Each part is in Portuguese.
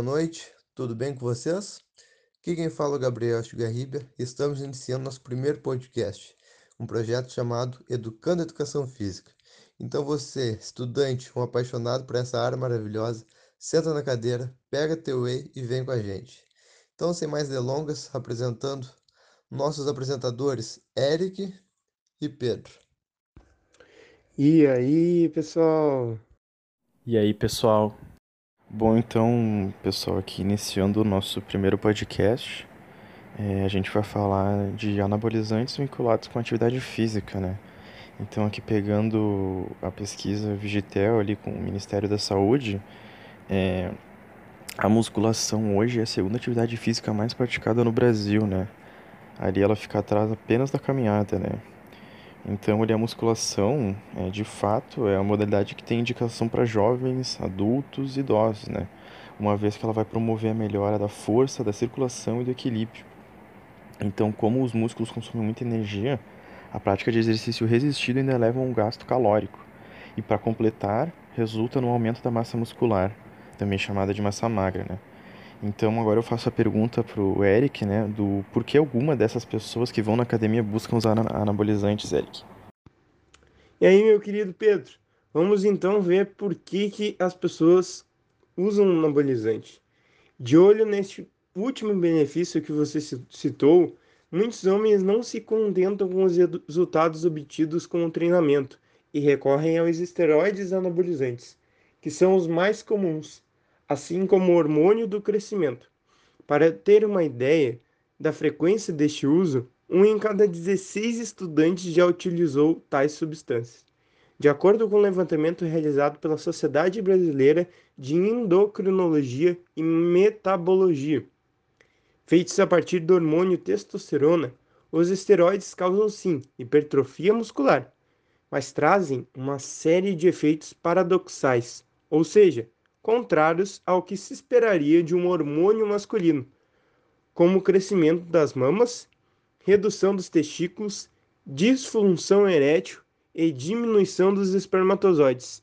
boa noite, tudo bem com vocês? Aqui quem fala é o Gabriel Chugarribia e estamos iniciando nosso primeiro podcast, um projeto chamado Educando a Educação Física. Então você, estudante ou apaixonado por essa área maravilhosa, senta na cadeira, pega teu whey e vem com a gente. Então, sem mais delongas, apresentando nossos apresentadores Eric e Pedro. E aí, pessoal? E aí, pessoal? Bom, então, pessoal, aqui iniciando o nosso primeiro podcast, é, a gente vai falar de anabolizantes vinculados com atividade física, né? Então, aqui pegando a pesquisa Vigitel ali com o Ministério da Saúde, é, a musculação hoje é a segunda atividade física mais praticada no Brasil, né? Ali ela fica atrás apenas da caminhada, né? Então, a musculação, é, de fato, é uma modalidade que tem indicação para jovens, adultos e idosos, né? Uma vez que ela vai promover a melhora da força, da circulação e do equilíbrio. Então, como os músculos consomem muita energia, a prática de exercício resistido ainda leva a um gasto calórico. E para completar, resulta no aumento da massa muscular, também chamada de massa magra, né? Então agora eu faço a pergunta pro Eric, né, do por que alguma dessas pessoas que vão na academia buscam usar anabolizantes, Eric. E aí, meu querido Pedro, vamos então ver por que, que as pessoas usam anabolizante. De olho neste último benefício que você citou, muitos homens não se contentam com os resultados obtidos com o treinamento e recorrem aos esteroides anabolizantes, que são os mais comuns assim como o hormônio do crescimento. Para ter uma ideia da frequência deste uso, um em cada 16 estudantes já utilizou tais substâncias. De acordo com o um levantamento realizado pela Sociedade Brasileira de Endocrinologia e Metabologia, feitos a partir do hormônio testosterona, os esteroides causam sim hipertrofia muscular, mas trazem uma série de efeitos paradoxais, ou seja, contrários ao que se esperaria de um hormônio masculino, como o crescimento das mamas, redução dos testículos, disfunção erétil e diminuição dos espermatozoides.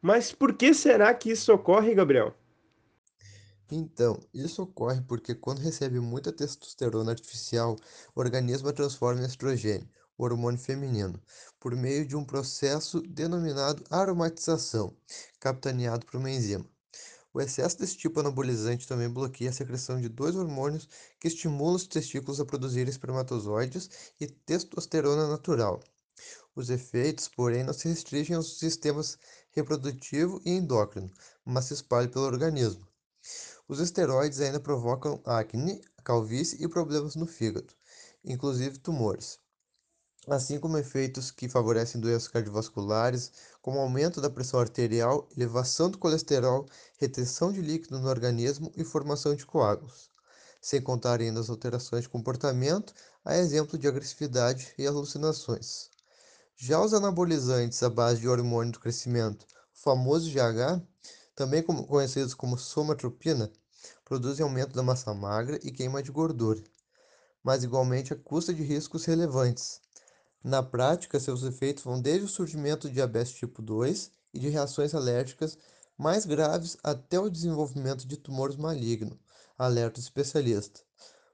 Mas por que será que isso ocorre, Gabriel? Então, isso ocorre porque quando recebe muita testosterona artificial, o organismo a transforma em estrogênio, o hormônio feminino, por meio de um processo denominado aromatização, capitaneado por uma enzima. O excesso desse tipo anabolizante também bloqueia a secreção de dois hormônios que estimulam os testículos a produzirem espermatozoides e testosterona natural. Os efeitos, porém, não se restringem aos sistemas reprodutivo e endócrino, mas se espalham pelo organismo. Os esteroides ainda provocam acne, calvície e problemas no fígado, inclusive tumores assim como efeitos que favorecem doenças cardiovasculares, como aumento da pressão arterial, elevação do colesterol, retenção de líquido no organismo e formação de coágulos, sem contar ainda as alterações de comportamento, a exemplo de agressividade e alucinações. Já os anabolizantes à base de hormônio do crescimento, o famoso GH, também conhecidos como somatropina, produzem aumento da massa magra e queima de gordura, mas igualmente a custa de riscos relevantes, na prática, seus efeitos vão desde o surgimento de diabetes tipo 2 e de reações alérgicas mais graves até o desenvolvimento de tumores malignos, alerta o especialista.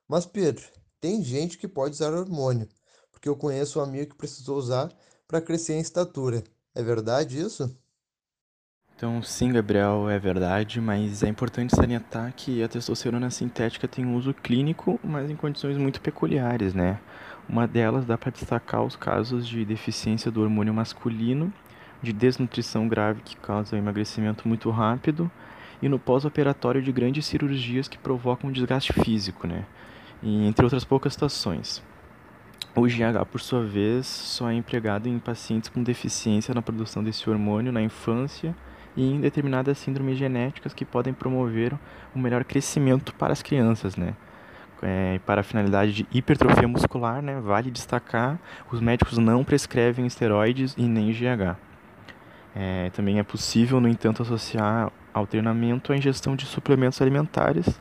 Mas Pedro, tem gente que pode usar hormônio, porque eu conheço um amigo que precisou usar para crescer em estatura. É verdade isso? Então, sim, Gabriel, é verdade, mas é importante salientar que a testosterona sintética tem uso clínico, mas em condições muito peculiares, né? Uma delas dá para destacar os casos de deficiência do hormônio masculino, de desnutrição grave que causa emagrecimento muito rápido e no pós-operatório de grandes cirurgias que provocam desgaste físico, né? E, entre outras poucas situações. O GH, por sua vez, só é empregado em pacientes com deficiência na produção desse hormônio na infância e em determinadas síndromes genéticas que podem promover um melhor crescimento para as crianças, né? É, para a finalidade de hipertrofia muscular, né, vale destacar, os médicos não prescrevem esteroides e nem GH. É, também é possível, no entanto, associar ao treinamento a ingestão de suplementos alimentares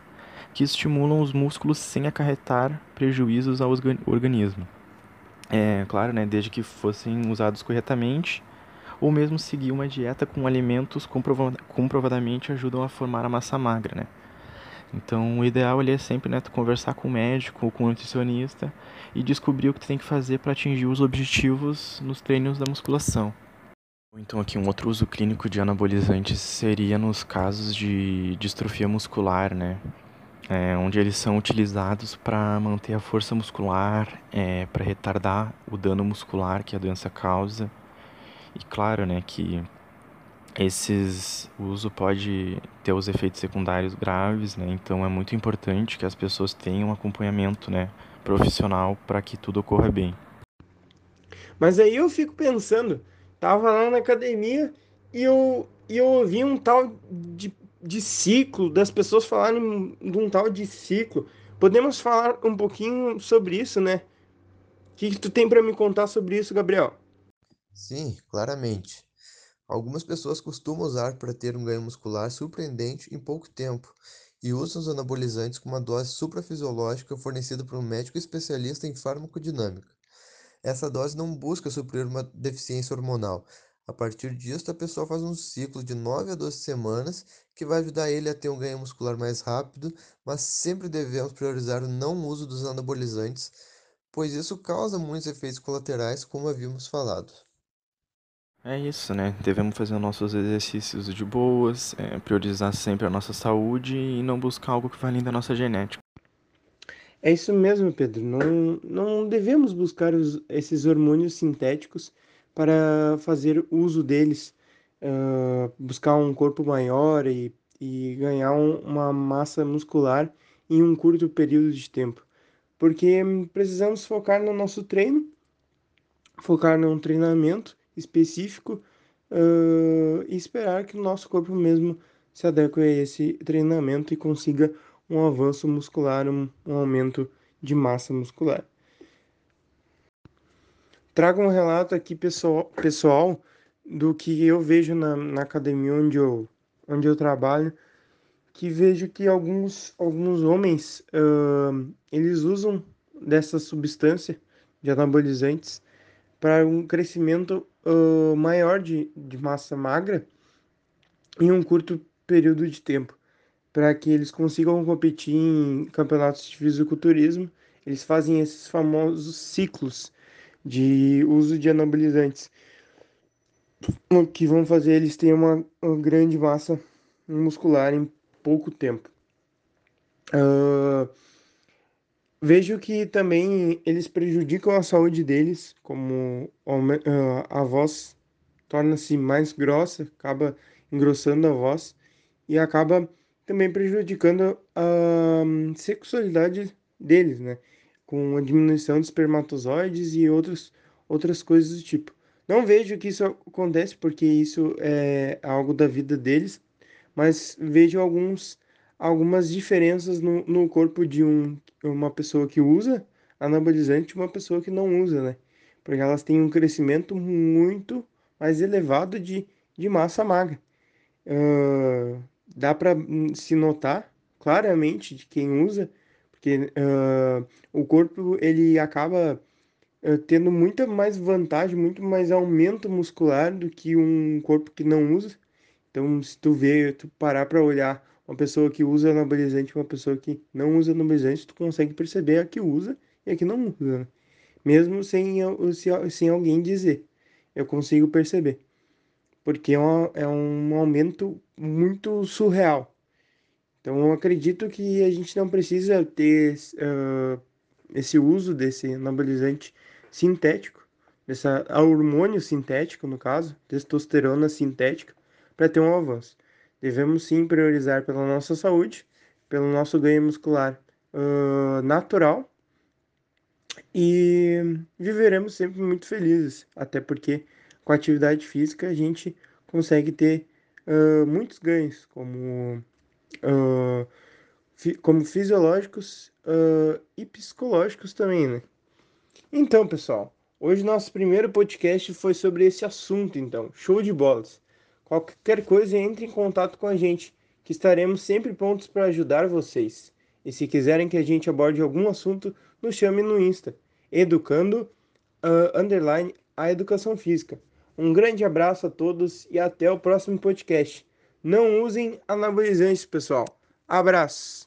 que estimulam os músculos sem acarretar prejuízos ao organismo. É claro, né, desde que fossem usados corretamente, ou mesmo seguir uma dieta com alimentos comprovadamente ajudam a formar a massa magra, né? Então, o ideal ali é sempre né, conversar com o médico, com o nutricionista e descobrir o que tem que fazer para atingir os objetivos nos treinos da musculação. Então, aqui um outro uso clínico de anabolizantes seria nos casos de distrofia muscular, né? É, onde eles são utilizados para manter a força muscular, é, para retardar o dano muscular que a doença causa. E claro, né, que esses o uso pode ter os efeitos secundários graves, né? Então é muito importante que as pessoas tenham um acompanhamento, né, profissional para que tudo ocorra bem. Mas aí eu fico pensando, tava lá na academia e eu, e eu ouvi um tal de, de ciclo, das pessoas falarem de um tal de ciclo. Podemos falar um pouquinho sobre isso, né? O que, que tu tem para me contar sobre isso, Gabriel? Sim, claramente. Algumas pessoas costumam usar para ter um ganho muscular surpreendente em pouco tempo e usam os anabolizantes com uma dose suprafisiológica fornecida por um médico especialista em farmacodinâmica. Essa dose não busca suprir uma deficiência hormonal. A partir disso, a pessoa faz um ciclo de 9 a 12 semanas que vai ajudar ele a ter um ganho muscular mais rápido, mas sempre devemos priorizar o não uso dos anabolizantes, pois isso causa muitos efeitos colaterais, como havíamos falado. É isso, né? Devemos fazer nossos exercícios de boas, é, priorizar sempre a nossa saúde e não buscar algo que vai além da nossa genética. É isso mesmo, Pedro. Não, não devemos buscar os, esses hormônios sintéticos para fazer uso deles, uh, buscar um corpo maior e, e ganhar um, uma massa muscular em um curto período de tempo. Porque precisamos focar no nosso treino, focar num treinamento específico uh, e esperar que o nosso corpo mesmo se adeque a esse treinamento e consiga um avanço muscular, um, um aumento de massa muscular. Trago um relato aqui pessoal, pessoal do que eu vejo na, na academia onde eu, onde eu trabalho, que vejo que alguns, alguns homens uh, eles usam dessa substância de anabolizantes para um crescimento uh, maior de, de massa magra em um curto período de tempo, para que eles consigam competir em campeonatos de fisiculturismo. Eles fazem esses famosos ciclos de uso de anabolizantes, que vão fazer eles terem uma, uma grande massa muscular em pouco tempo. Uh, Vejo que também eles prejudicam a saúde deles, como a voz torna-se mais grossa, acaba engrossando a voz e acaba também prejudicando a sexualidade deles, né? Com a diminuição de espermatozoides e outros, outras coisas do tipo. Não vejo que isso acontece porque isso é algo da vida deles, mas vejo alguns algumas diferenças no, no corpo de um, uma pessoa que usa anabolizante e uma pessoa que não usa, né? Porque elas têm um crescimento muito mais elevado de, de massa magra. Uh, dá para se notar claramente de quem usa, porque uh, o corpo ele acaba uh, tendo muita mais vantagem, muito mais aumento muscular do que um corpo que não usa. Então, se tu ver, tu parar para olhar uma pessoa que usa anabolizante e uma pessoa que não usa anabolizante, tu consegue perceber a que usa e a que não usa, né? Mesmo sem, sem alguém dizer, eu consigo perceber. Porque é, é um aumento muito surreal. Então, eu acredito que a gente não precisa ter uh, esse uso desse anabolizante sintético, desse hormônio sintético, no caso, testosterona sintética, para ter um avanço devemos sim priorizar pela nossa saúde, pelo nosso ganho muscular uh, natural e viveremos sempre muito felizes, até porque com a atividade física a gente consegue ter uh, muitos ganhos, como, uh, fi como fisiológicos e psicológicos também, né? Então, pessoal, hoje nosso primeiro podcast foi sobre esse assunto, então, show de bolas. Qualquer coisa, entre em contato com a gente, que estaremos sempre prontos para ajudar vocês. E se quiserem que a gente aborde algum assunto, nos chame no Insta, educando uh, underline a educação física. Um grande abraço a todos e até o próximo podcast. Não usem anabolizantes, pessoal. Abraço!